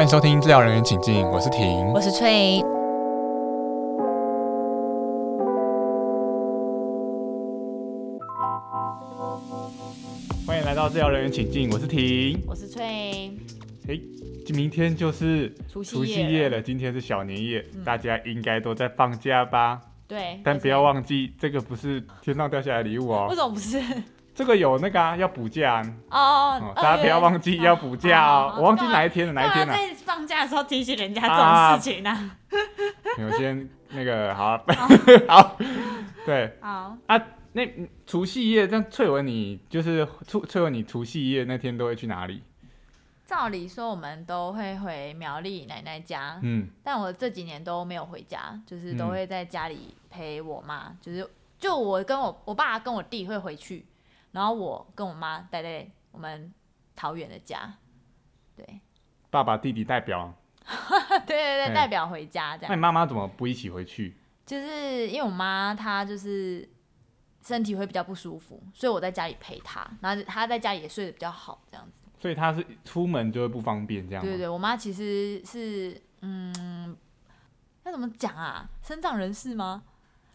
欢迎收听治疗人员请进，我是婷，我是翠。欢迎来到治疗人员请进，我是婷，我是翠。哎，明天就是除除夕夕夜了，今天是小年夜，嗯大家应该都在放假吧？对，但不要忘。忘记，这个不是天上掉下来的礼物哦为哦，什么不是？这个有那个啊，要补假哦哦，大家不要忘记要补假哦。我忘记哪一天了，哪一天了？在放假的时候提醒人家这种事情呢？有先那个 好，好，对，好。啊，那嗯除夕夜，但翠文你就是翠翠文，你除夕夜那天都会去哪里？照理说我们都会回苗栗奶奶家，嗯，但我这几年都没有回家，就是都嗯。会在家里陪我妈，就是就我跟我我爸跟我弟会回去，然后我跟我妈待在我们桃园的家，对，爸爸弟弟代表，对对嘿对，代表回家这样那你。妈妈怎么不一起回去？就是因为我妈她就是身体会比较不舒服，所以我在家里陪她，然后她在家里也睡得比较好，这样子。所以她是出门就会不方便这样对对，我妈其实是嗯，那怎么讲啊？身障人士吗？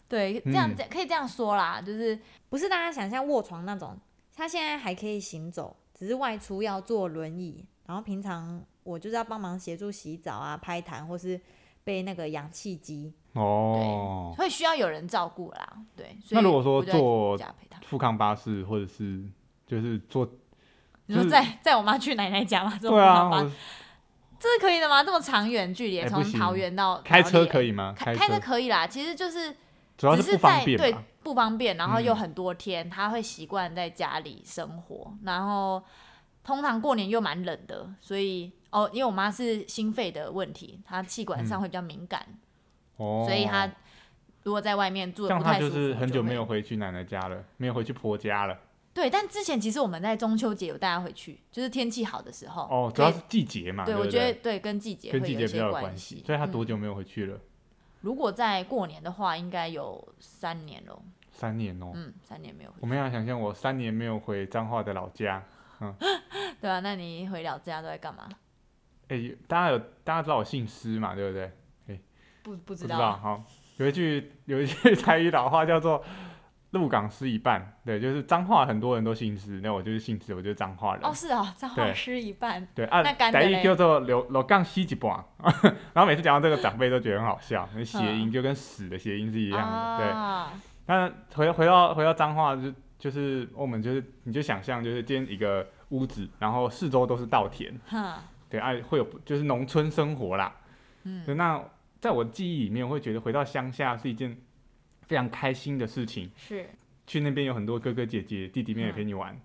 对，这样嗯这可以这样说啦，就是不是大家想象卧床那种，他现在还可以行走，只是外出要坐轮椅。然后平常我就是要帮忙协助洗澡啊、拍痰，或是背那个氧气机。哦，会需要有人照顾啦。对，所以那如果说坐富康巴士或者是就是坐，你说就是载载我妈去奶奶家吗？这种对啊，这是可以的吗？这么长远距离，从桃园到开车，可以吗？开开车车可以啦。其实就是主要只是不方便在对？不方便，然后又嗯很多天，他会习惯在家里生活，然后通常过年又蛮冷的，所以哦，因为我妈是心肺的问题，她气管上嗯会比较敏感，哦，所以她如果在外面住的不太舒服，就是很久没有回去奶奶家了，没有回去婆家了。对。但之前其实我们在中秋节有带她回去，就是天气好的时候哦，主要是季节嘛，对，不我觉得对跟季节跟季节比较有关系。所以他多嗯久没有回去了？如果在过年的话，应该有三年喽。三年哦。嗯，三年没有回我没法想象我三年没有回彰化的老家。嗯 对啊，那你回老家都在干嘛？哎、大家有大家知道我姓施嘛，对不对？不不不知道啊。好，有一句有一句台语老话叫做“鹿港失一半”，对，就是彰化很多人都姓施，那我就是姓施，我就是彰化人。哦，是哦，彰化对失一半。对啊，台语叫做“刘刘港西一半”，然后每次讲到这个，长辈都觉得很好笑，那谐音嗯就跟“死”的谐音是一样的。对，啊，那回回到回到彰化就就是我们就是你就想象就是今天一个屋子，然后四周都是稻田，哼，对，啊会有就是农村生活啦。嗯，那在我记忆里面，我会觉得回到乡下是一件非常开心的事情。是，去那边有很多哥哥姐姐、弟弟妹妹嗯陪你玩，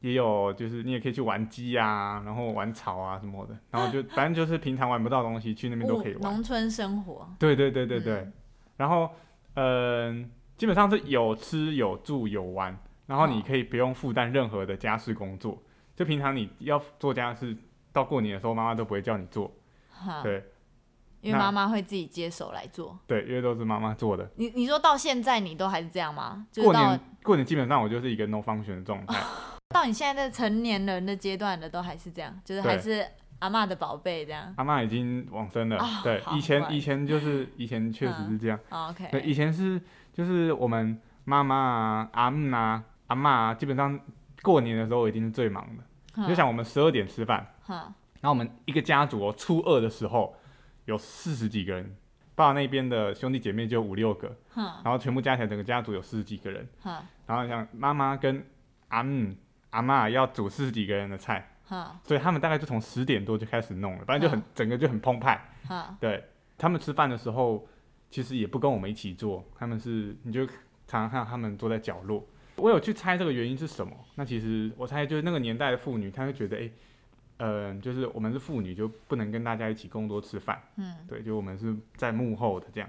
也有就是你也可以去玩鸡啊，然后玩草啊什么的，然后就 反正就是平常玩不到东西，去那边都可以玩。农村生活。对对对对对，嗯。然后嗯、基本上是有吃有住有玩，然后你哦可以不用负担任何的家事工作，就平常你要做家事，到过年的时候妈妈都不会叫你做，对。那因为妈妈会自己接手来做。对，因为都是妈妈做的。你你说到现在你都还是这样吗？就是到过年过年基本上我就是一个 no function 的状态，到你现在的成年人的阶段了都还是这样，就是还是阿嬷的宝贝这样。阿妈已经往生了。啊对，以前以前就是以前确实嗯是这样。哦对，OK，以前是就是我们妈妈啊、阿姆啊、阿嬷啊，基本上过年的时候一定是最忙的。你就想我们十二点吃饭，哼，然后我们一个家族哦，初二的时候有四十几个人，爸爸那边的兄弟姐妹就五六个，然后全部加起来整个家族有四十几个人。然后像妈妈跟阿姆、阿妈要煮四十几个人的菜，所以他们大概就从十点多就开始弄了，反正就很整个就很澎湃。对他们吃饭的时候，其实也不跟我们一起做，他们是你就常常看到他们坐在角落。我有去猜这个原因是什么？那其实我猜就是那个年代的妇女，她会觉得，哎、嗯、就是我们是妇女，就不能跟大家一起共桌吃饭。嗯，对，就我们是在幕后的这样。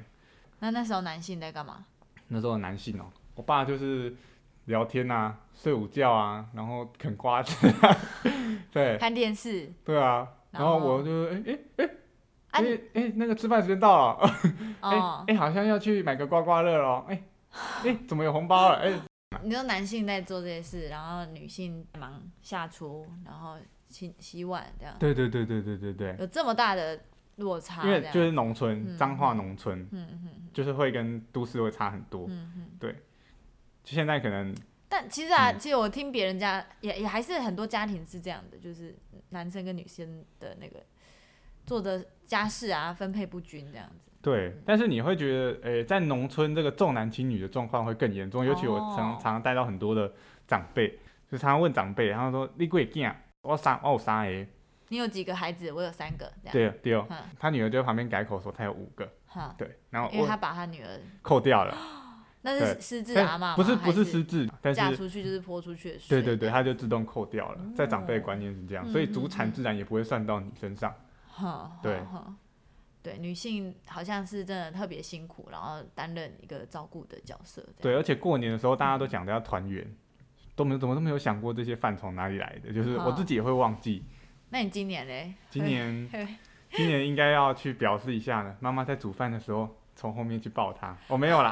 那那时候男性在干嘛？那时候男性哦、我爸就是聊天啊，睡午觉啊，然后啃瓜子、啊，对看电视。对啊，然后我就哎哎哎啊哎哎那个吃饭时间到了，哎、哦哎、，好像要去买个刮刮乐咯。哎、哎、怎么有红包了？哎、你说男性在做这些事，然后女性忙下厨，然后洗洗碗这样，对对对对对对对，有这么大的落差，因为就是农村，嗯彰化农村，嗯嗯就是会跟都市会差很多。嗯嗯。对就现在可能但其实啊，嗯其实我听别人家也也还是很多家庭是这样的，就是男生跟女生的那个做的家事啊分配不均这样子。对，但是你会觉得，诶、在农村这个重男轻女的状况会更严重，尤其我常哦常常带到很多的长辈，就常常问长辈，然后说你几个囝？我三我有三个，你有几个孩子？我有三个这样。对对哦，嗯，他女儿就在旁边改口说他有五个，哈，对，然后因为他把他女儿，扣掉了，那是失智但阿嬷吗？不是不是还失智，但是嫁出去就是泼出去的水。对对对，他就自动扣掉了，在长辈的观念是这样，所以祖产自然也不会算到你身上。哈，对对，女性好像是真的特别辛苦，然后担任一个照顾的角色。这对，而且过年的时候大家都讲的要团圆，都没有怎么都没有想过这些饭从哪里来的，就是我自己也会忘记。那你今年嘞？今年 今年应该要去表示一下呢，妈妈在煮饭的时候从后面去抱她，我、没有啦，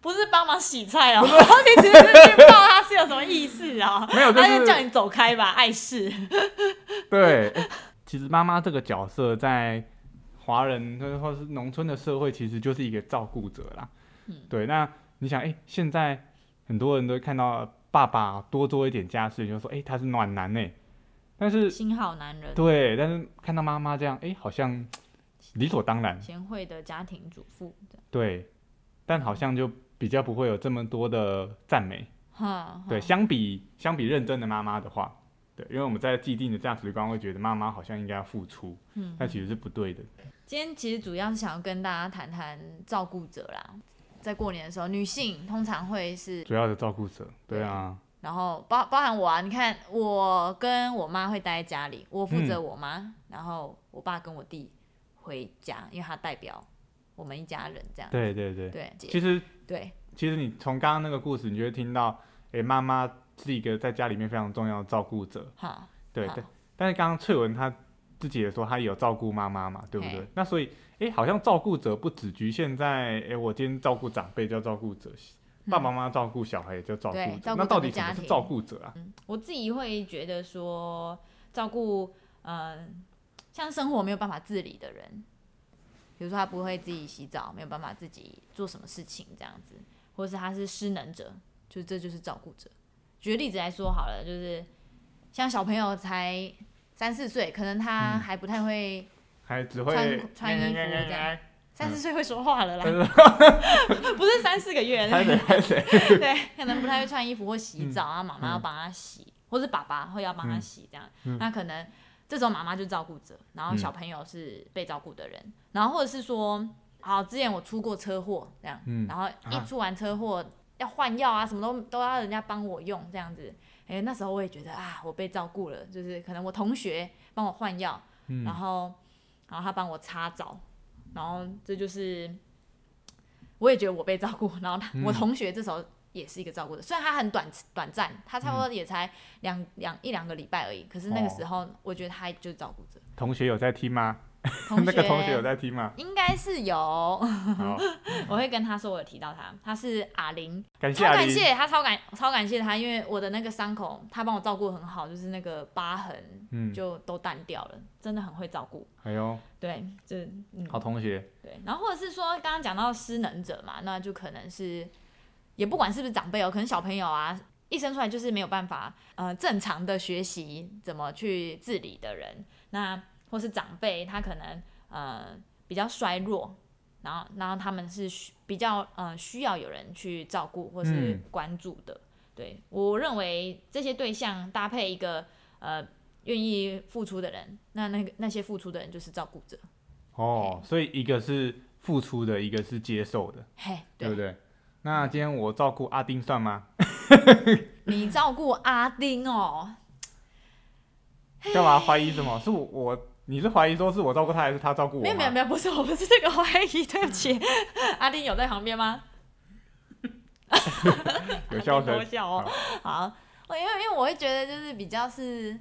不是帮忙洗菜哦，你只是去抱她是有什么意思啊？没有，就他就叫你走开吧，碍事。对。诶其实妈妈这个角色在华人或或是农村的社会，其实就是一个照顾者啦。嗯对，那你想，哎、现在很多人都看到爸爸多做一点家事，就说，哎、他是暖男呢。但是心好男人，对，但是看到妈妈这样，哎、好像理所当然，贤惠的家庭主妇，对，但好像就比较不会有这么多的赞美。哈，对，相比相比认真的妈妈的话，对，因为我们在既定的价值观会觉得妈妈好像应该要付出，嗯但其实是不对的。今天其实主要是想要跟大家谈谈照顾者啦，在过年的时候，女性通常会是，主要的照顾者，对啊，然后包包含我啊，你看我跟我妈会待在家里，我负责嗯我妈，然后我爸跟我弟回家，因为他代表我们一家人这样。对对对。对其实对，其实你从刚刚那个故事，你就会听到，诶，妈妈是一个在家里面非常重要的照顾者，好，对，对但但是刚刚翠文她自己也说，她也有照顾妈妈嘛，对不对？那所以，诶，好像照顾者不只局限在，诶，我今天照顾长辈叫照顾者，爸爸妈妈照顾小孩也叫照顾者，那到底什么是照顾者啊？嗯，我自己会觉得说，照顾，嗯、像生活没有办法自理的人，比如说他不会自己洗澡，没有办法自己做什么事情这样子，或者是他是失能者，就这就是照顾者。举个例子来说好了，就是像小朋友才三四岁，可能他嗯还不太会，还只会穿穿衣服这样。三四岁会说话了啦，不是三四个月，对，可能不太会穿衣服或洗澡啊，妈妈要嗯。帮他洗，或是爸爸会要帮他洗这样，嗯。那可能这时候妈妈就照顾者，然后嗯。小朋友是被照顾的人，然后或者是说，好，之前我出过车祸这样，嗯然后一啊出完车祸要换药啊，什么都都要人家帮我用这样子，哎、那时候我也觉得啊，我被照顾了，就是可能我同学帮我换药，嗯。然后然后他帮我擦澡，然后这就是我也觉得我被照顾，然后他、我嗯同学这时候也是一个照顾的，虽然他很短短暂，他差不嗯多也才两两一两个礼拜而已，可是那个哦。时候我觉得他就是照顾者，同学有在听吗？同学 那个同学有在听吗？应该是有，好，我会跟他说我有提到他，他是阿玲，感谢阿玲，超感谢他超感超感谢他，因为我的那个伤口他帮我照顾得很好，就是那个疤痕嗯，就都淡掉了，真的很会照顾。哎呦，对，这嗯。好同学，对，然后或者是说刚刚讲到失能者嘛，那就可能是也不管是不是长辈哦，可能小朋友啊，一生出来就是没有办法呃正常的学习怎么去自理的人，那或是长辈他可能呃比较衰弱，然后然后他们是需比较呃需要有人去照顾或是嗯关注的。对我认为这些对象搭配一个呃愿意付出的人，那那个那些付出的人就是照顾者。哦，所以一个是付出的，一个是接受的，嘿，对不对？那今天我照顾阿丁算吗？你照顾阿丁哦，干嘛怀疑什么？是我我你是怀疑说是我照顾他，还是他照顾我？没有没有没有，不是我不是这个怀疑，对不起，阿丁有在旁边吗？有笑声阿丁偷。笑哦。好，我因为因为我会觉得就是比较是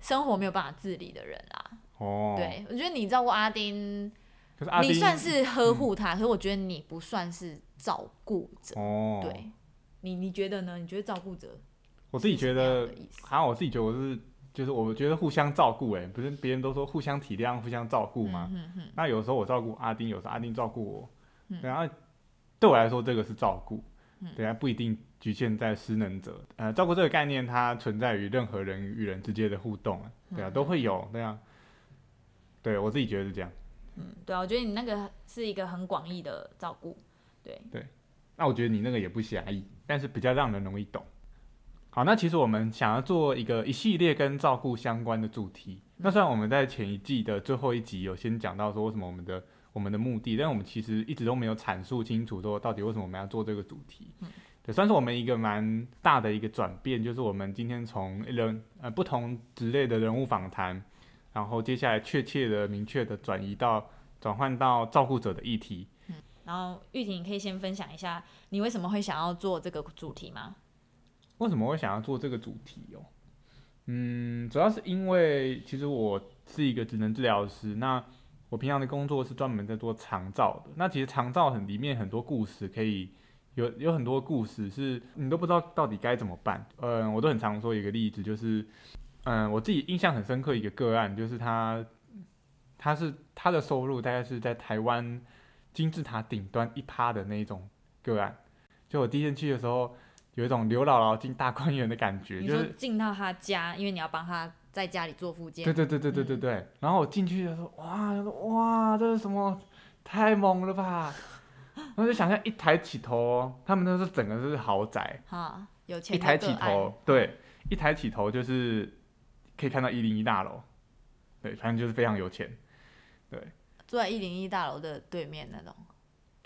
生活没有办法自理的人啦。哦，，对，我觉得你照顾阿丁，可是阿丁你算是呵护他，可是我觉得你不算是照顾者。哦，对，你你觉得呢？你觉得照顾者我自己觉得好像我自己觉得我是就是我觉得互相照顾，哎，不是别人都说互相体谅、互相照顾吗？嗯嗯那有时候我照顾阿丁，有时候阿丁照顾我，嗯对啊，对我来说这个是照顾，嗯对啊，不一定局限在失能者。呃，照顾这个概念，它存在于任何人与人之间的互动啊，对啊，嗯都会有，对啊，对我自己觉得是这样。嗯，对啊，我觉得你那个是一个很广义的照顾，对对，那我觉得你那个也不狭义，但是比较让人容易懂。好，那其实我们想要做一个一系列跟照顾相关的主题。那虽然我们在前一季的最后一集有先讲到说为什么我们的我们的目的，但我们其实一直都没有阐述清楚说到底为什么我们要做这个主题。嗯对，算是我们一个蛮大的一个转变，就是我们今天从人呃不同职类的人物访谈，然后接下来确切的、明确的转移到转换到照顾者的议题。嗯然后玉婷，你可以先分享一下你为什么会想要做这个主题吗？为什么会想要做这个主题哦？嗯，主要是因为其实我是一个职能治疗师，那我平常的工作是专门在做长照的。那其实长照很里面很多故事可以有有很多故事是你都不知道到底该怎么办。嗯，我都很常说一个例子，就是嗯，我自己印象很深刻一个个案，就是他他是他的收入大概是在台湾金字塔顶端一趴的那一种个案。就我第一天去的时候。有一种刘姥姥进大观园的感觉，就是进到他家，因为你要帮他在家里做复健，对对对对对对对。然后我进去的时候，哇，哇，这是什么？太猛了吧！然后就想象一抬起头，他们那是整个是豪宅，哈，有钱一抬起头，对，一抬起头就是可以看到一零一大楼，对，反正就是非常有钱，对。住在一零一大楼的对面那种。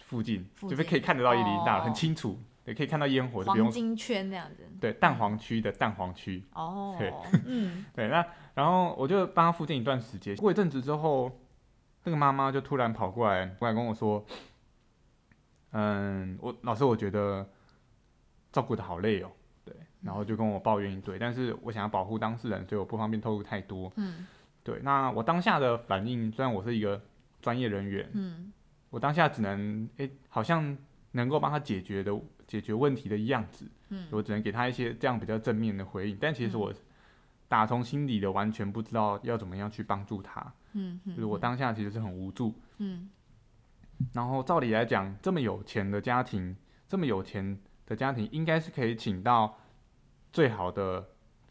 附近附近。就是可以看得到一零一大楼，哦。很清楚，对，可以看到烟火，就不用黄金圈那样子。对蛋黄区的蛋黄区，哦对，嗯，对，那然后我就帮他附近一段时间，过一阵子之后，那个妈妈就突然跑过来，过来跟我说，嗯，我老师我觉得照顾的好累哦，对，然后就跟我抱怨一堆，但是我想要保护当事人，所以我不方便透露太多，嗯，对，那我当下的反应，虽然我是一个专业人员，嗯，我当下只能，诶，好像能够帮他解决的解决问题的样子，嗯，我只能给他一些这样比较正面的回应，但其实我打从心底的完全不知道要怎么样去帮助他，嗯，就是我当下其实是很无助。嗯，然后照理来讲，这么有钱的家庭，这么有钱的家庭，应该是可以请到最好的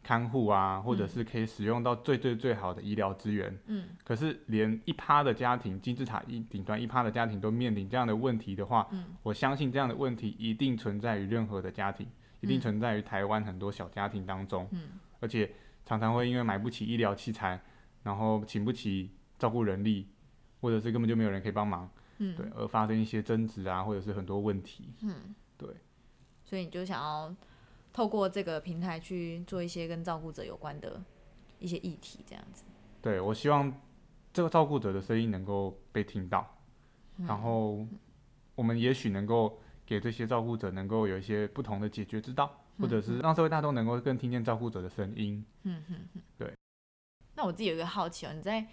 看护啊，或者是可以使用到最最最好的医疗资源。嗯，可是连一趴的家庭，金字塔一顶端一趴的家庭都面临这样的问题的话，嗯，我相信这样的问题一定存在于任何的家庭，一定嗯存在于台湾很多小家庭当中。嗯，而且常常会因为买不起医疗器材，然后请不起照顾人力，或者是根本就没有人可以帮忙，嗯，对，而发生一些争执啊，或者是很多问题。嗯，对，所以你就想要透过这个平台去做一些跟照顾者有关的一些议题，这样子。对我希望这个照顾者的声音能够被听到，嗯然后我们也许能够给这些照顾者能够有一些不同的解决之道，或者是让社会大众能够更听见照顾者的声音。嗯嗯嗯，对。那我自己有一个好奇哦，你在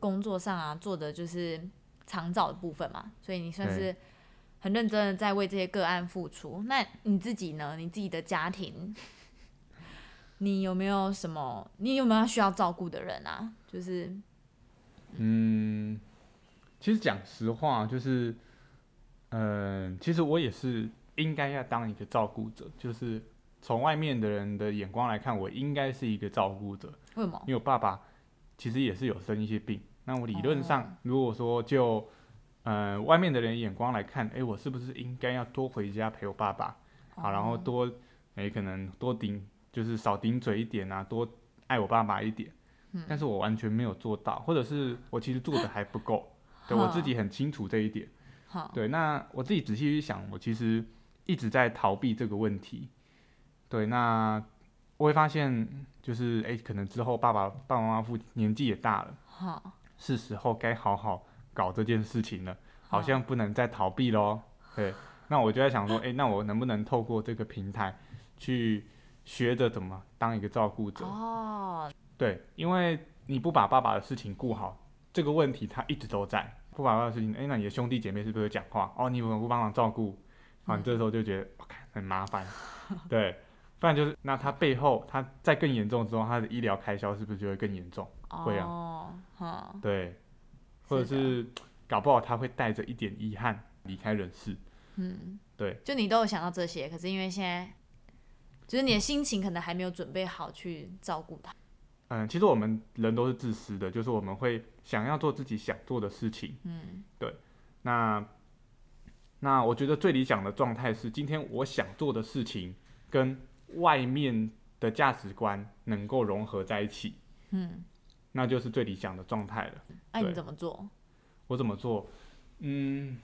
工作上啊做的就是长照的部分嘛，所以你算是很认真的在为这些个案付出。那你自己呢？你自己的家庭，你有没有什么？你有没有需要照顾的人啊？就是嗯，其实讲实话，就是，嗯、其实我也是应该要当一个照顾者，就是从外面的人的眼光来看，我应该是一个照顾者，为什么？因为我爸爸其实也是有生一些病。那我理论上，如果说就，呃，外面的人眼光来看，诶，我是不是应该要多回家陪我爸爸？好，然后多，诶，可能多顶，就是少顶嘴一点啊，多爱我爸爸一点。但是我完全没有做到，或者是我其实做的还不够，对我自己很清楚这一点。好，对，那我自己仔细去想，我其实一直在逃避这个问题。对，那我会发现，就是诶，可能之后爸爸爸爸妈妈父年纪也大了，好，是时候该好好搞这件事情了，好像不能再逃避喽。对，那我就在想说，诶，那我能不能透过这个平台去学着怎么当一个照顾者？哦，对，因为你不把爸爸的事情顾好，这个问题他一直都在。不把爸爸的事情，哎，那你的兄弟姐妹是不是有讲话？哦，你怎么不帮忙照顾？啊，你这时候就觉得，很麻烦。对，不然就是那他背后他在更严重之后，他的医疗开销是不是就会更严重？会啊哦，对，或者是搞不好他会带着一点遗憾离开人世。嗯，对，就你都有想到这些，可是因为现在就是你的心情可能还没有准备好去照顾他。嗯，其实我们人都是自私的，就是我们会想要做自己想做的事情。嗯对那那我觉得最理想的状态是，今天我想做的事情跟外面的价值观能够融合在一起，嗯，那就是最理想的状态了。那你怎么做？我怎么做？嗯，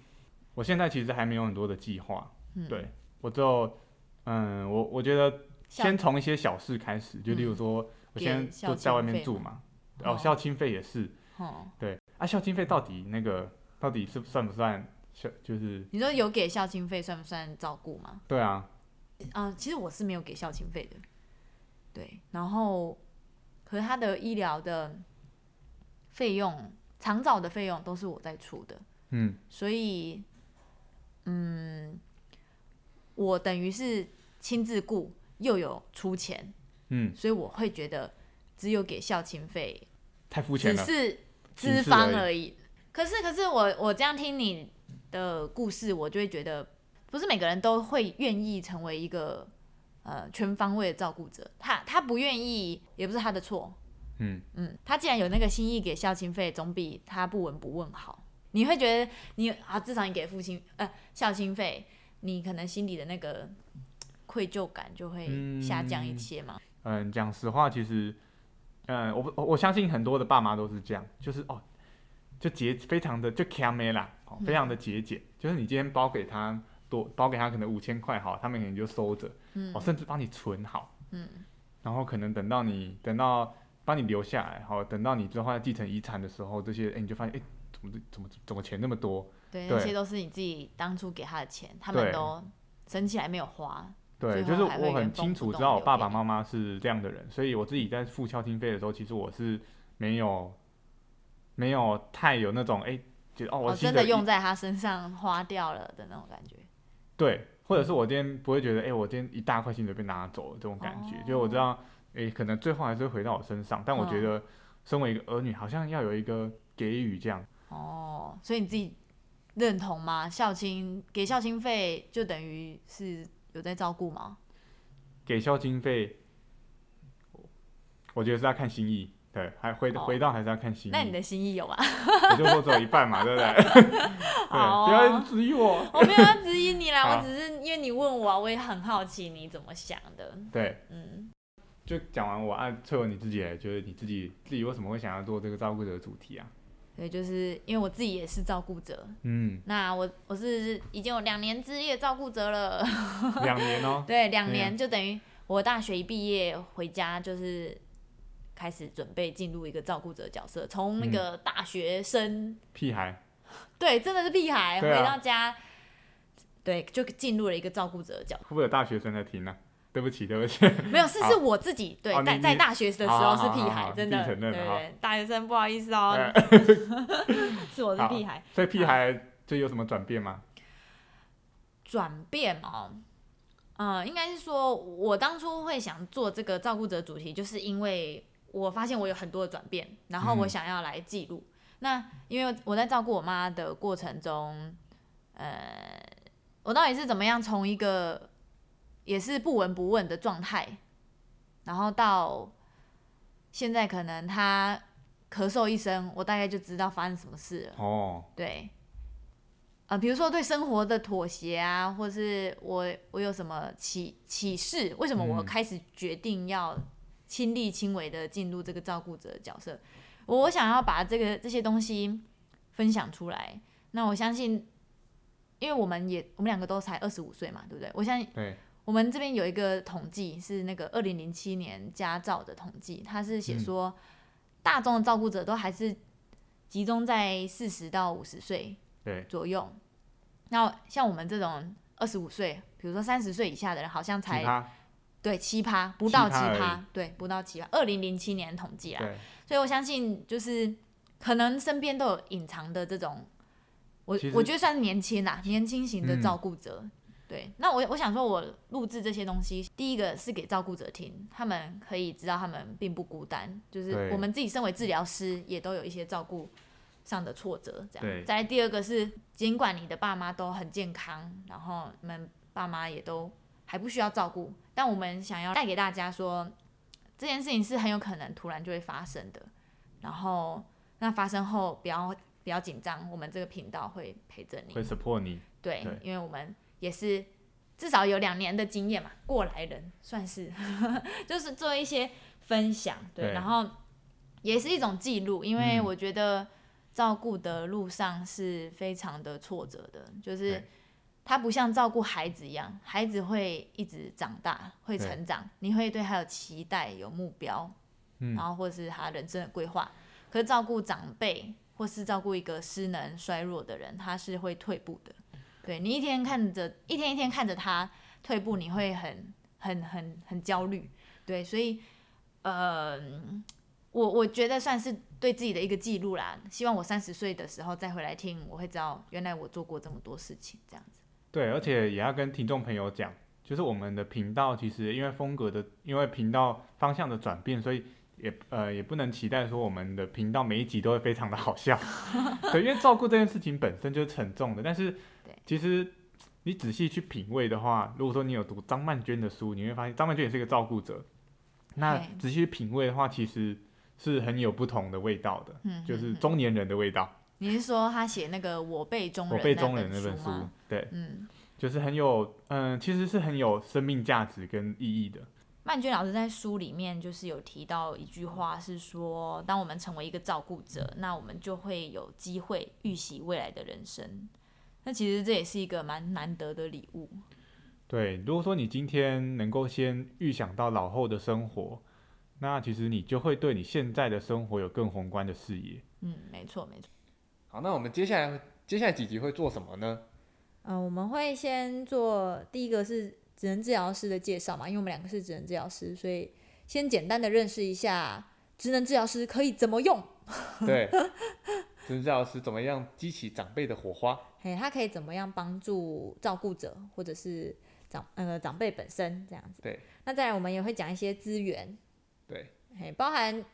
我现在其实还没有很多的计划，嗯，对我只有，嗯，我我觉得先从一些小事开始，就例如嗯说，我给现在孝就在外面住嘛，哦，哦孝亲费也是，哦，对啊，孝亲费到底那个到底是算不算孝？就是你说有给孝亲费算不算照顾吗？对啊，啊、其实我是没有给孝亲费的，对，然后可是他的医疗的费用、长照的费用都是我在出的，嗯，所以，嗯，我等于是亲自雇又有出钱，嗯，所以我会觉得只有给孝亲费太肤浅了，只是资方而已。可是，可是我我这样听你的故事，我就会觉得，不是每个人都会愿意成为一个呃全方位的照顾者。他他不愿意，也不是他的错。嗯，嗯，他既然有那个心意给孝亲费，总比他不闻不问好。你会觉得你啊，至少你给父亲呃孝亲费，你可能心里的那个愧疚感就会下降一些嘛。嗯，讲实话，其实，嗯，我我我相信很多的爸妈都是这样，就是哦，就节非常的就 c a m 啦，哦，非常的节俭，就是你今天包给他多包给他可能五千块好，他们可能就收着，嗯哦，甚至帮你存好，嗯，然后可能等到你等到帮你留下来，好，等到你之后要继承遗产的时候，这些哎你就发现哎怎么怎么怎么钱那么多，对，对那些都是你自己当初给他的钱，他们都存起来没有花。对，就是我很清楚知道我爸爸妈妈是这样的人，所以我自己在付孝亲费的时候，其实我是没有没有太有那种哎，觉得哦，真的用在他身上花掉了的那种感觉。对，或者是我今天不会觉得哎，我今天一大块薪水被拿走了这种感觉，就我知道哎，可能最后还是会回到我身上，但我觉嗯得身为一个儿女，好像要有一个给予这样。哦，所以你自己认同吗？孝亲给孝亲费就等于是有在照顾吗？给孝经费，我觉得是要看心意，对，还回、哦回到还是要看心意。那你的心意有吗？我就说只有一半嘛，对不对？对，哦不要质疑我。我没有要质疑你啦，我只是因为你问我啊，我也很好奇你怎么想的。对，嗯，就讲完我按翠文你自己嘞，觉得你自己自己为什么会想要做这个照顾者的主题啊？对，就是因为我自己也是照顾者，嗯，那我我是已经有两年之业照顾者了。两年哦、对，两年就等于我大学一毕业回家就是开始准备进入一个照顾者角色，从那嗯个大学生，屁孩，对，真的是屁孩，啊回到家，对，就进入了一个照顾者的角色。会不会有大学生在听呢、对不起，对不起。没有，是是我自己对，在在大学的时候是屁孩真的，对对，大学生不好意思哦，哎是我是屁孩。所以屁孩就有什么转变吗？转变哦，嗯，应该是说，我当初会想做这个照顾者主题，就是因为我发现我有很多的转变，然后我嗯想要来记录。那因为我在照顾我妈的过程中，呃，我到底是怎么样从一个也是不闻不问的状态，然后到现在可能她咳嗽一声，我大概就知道发生什么事了。哦，对，呃，比如说对生活的妥协啊，或是我我有什么启启示，为什么我嗯开始决定要亲力亲为的进入这个照顾者的角色？我我想要把这个这些东西分享出来。那我相信，因为我们也我们两个都才二十五岁嘛，对不对？我相信对，我们这边有一个统计，是那个二零零七年家照的统计，它是写嗯说，大众的照顾者都还是集中在四十到五十岁对，左右。那像我们这种二十五岁，比如说三十岁以下的人，好像才对七趴，不到七七趴对，不到七趴。二零零七年统计啦，所以我相信就是可能身边都有隐藏的这种，我我觉得算是年轻啦，年轻型的嗯照顾者。对，那我我想说，我录制这些东西，第一个是给照顾者听，他们可以知道他们并不孤单，就是我们自己身为治疗师，也都有一些照顾上的挫折，这样。再来第二个是，尽管你的爸妈都很健康，然后你们爸妈也都还不需要照顾，但我们想要带给大家说，这件事情是很有可能突然就会发生的，然后那发生后不要不要紧张，我们这个频道会陪着你会。support 你。对，对因为我们也是至少有两年的经验嘛，过来人算是，就是做一些分享，对，对然后也是一种记录，因为嗯我觉得照顾的路上是非常的挫折的，就是对它不像照顾孩子一样，孩子会一直长大，会成长，你会对他有期待、有目标，嗯然后或者是他人生的规划。可是照顾长辈或是照顾一个失能衰弱的人，他是会退步的。对你一天看着一天一天看着他退步，你会很很很很焦虑。对，所以呃，我我觉得算是对自己的一个记录啦。希望我三十岁的时候再回来听，我会知道原来我做过这么多事情，这样子。对，而且也要跟听众朋友讲，就是我们的频道其实因为风格的，因为频道方向的转变，所以也呃也不能期待说我们的频道每一集都会非常的好笑。对，因为照顾这件事情本身就是沉重的，但是其实你仔细去品味的话，如果说你有读张曼娟的书，你会发现张曼娟也是一个照顾者。那仔细去品味的话，其实是很有不同的味道的，嗯，就是中年人的味道。你是说他写那个《我辈中人》我被中人那那本书吗？，对，嗯，就是很有，嗯、其实是很有生命价值跟意义的。曼娟老师在书里面就是有提到一句话，是说，当我们成为一个照顾者，那我们就会有机会预习未来的人生。那其实这也是一个蛮难得的礼物。对，如果说你今天能够先预想到老后的生活，那其实你就会对你现在的生活有更宏观的视野。嗯，没错没错。好，那我们接下来接下来几集会做什么呢？嗯、我们会先做第一个是职能治疗师的介绍嘛，因为我们两个是职能治疗师，所以先简单的认识一下职能治疗师可以怎么用，对，职能治疗师怎么样激起长辈的火花？嘿，他可以怎么样帮助照顾者或者是长那个长辈本身这样子。对，那再来我们也会讲一些资源，对，嘿，包含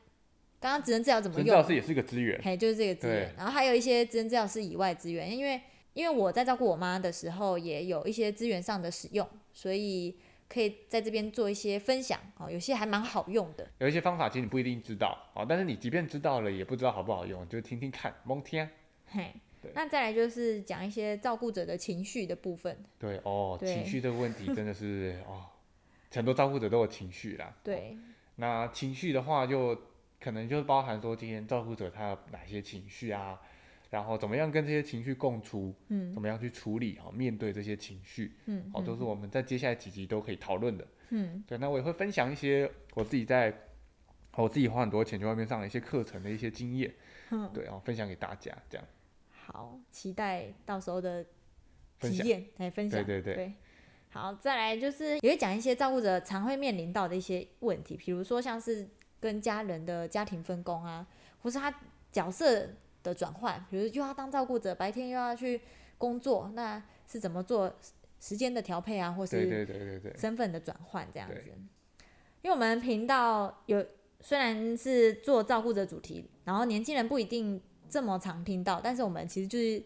刚刚职能治疗怎么用，职能治疗师也是一个资源。嘿，就是这个资源，然后还有一些职能治疗师以外资源，因为因为我在照顾我妈的时候，也有一些资源上的使用，所以可以在这边做一些分享哦，有些还蛮好用的。有一些方法其实你不一定知道，哦，但是你即便知道了，也不知道好不好用，就听听看，蒙听。嘿对，那再来就是讲一些照顾者的情绪的部分。对哦，对情绪这个问题真的是哦，很多照顾者都有情绪啦。对，那情绪的话就，可能就包含说今天照顾者他有哪些情绪啊，然后怎么样跟这些情绪共处，嗯怎么样去处理哈、面对这些情绪，嗯，好、都是我们在接下来几集都可以讨论的。嗯对，那我也会分享一些我自己在我自己花很多钱去外面上了一些课程的一些经验，嗯，对，然后分享给大家，这样。好，期待到时候的分享体验来分享。对对对好，再来就是也会讲一些照顾者常会面临到的一些问题，比如说像是跟家人的家庭分工啊，或是他角色的转换，比如又要当照顾者，白天又要去工作，那是怎么做时间的调配啊，或是对对对对对，身份的转换这样子。因为我们频道有虽然是做照顾者主题，然后年轻人不一定这么常听到，但是我们其实就是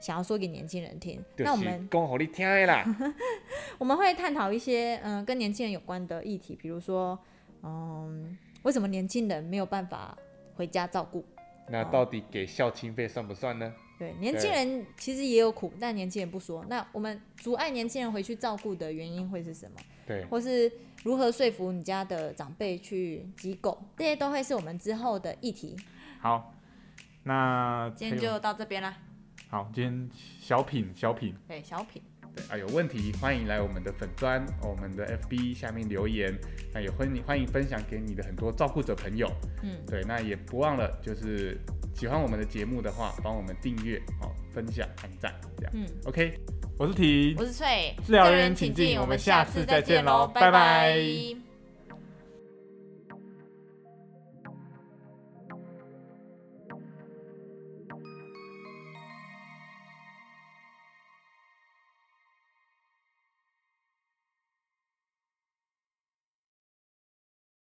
想要说给年轻人听。那我们讲给你听的啦。我们会探讨一些嗯、跟年轻人有关的议题，比如说嗯为什么年轻人没有办法回家照顾？那到底给孝亲费算不算呢？对，年轻人其实也有苦，但年轻人不说。那我们阻碍年轻人回去照顾的原因会是什么？对，或是如何说服你家的长辈去机构，这些都会是我们之后的议题。好，那今天就到这边啦。好，今天小品小品，对，小品。对啊，有问题欢迎来我们的粉砖、我们的 FB 下面留言，那也欢迎欢迎分享给你的很多照顾者朋友。嗯，对，那也不忘了就是喜欢我们的节目的话，帮我们订阅、哦分享、按赞，这样。嗯，OK，我是提我是翠，治疗人人请进，我们下下次再见见喽，喽拜拜拜拜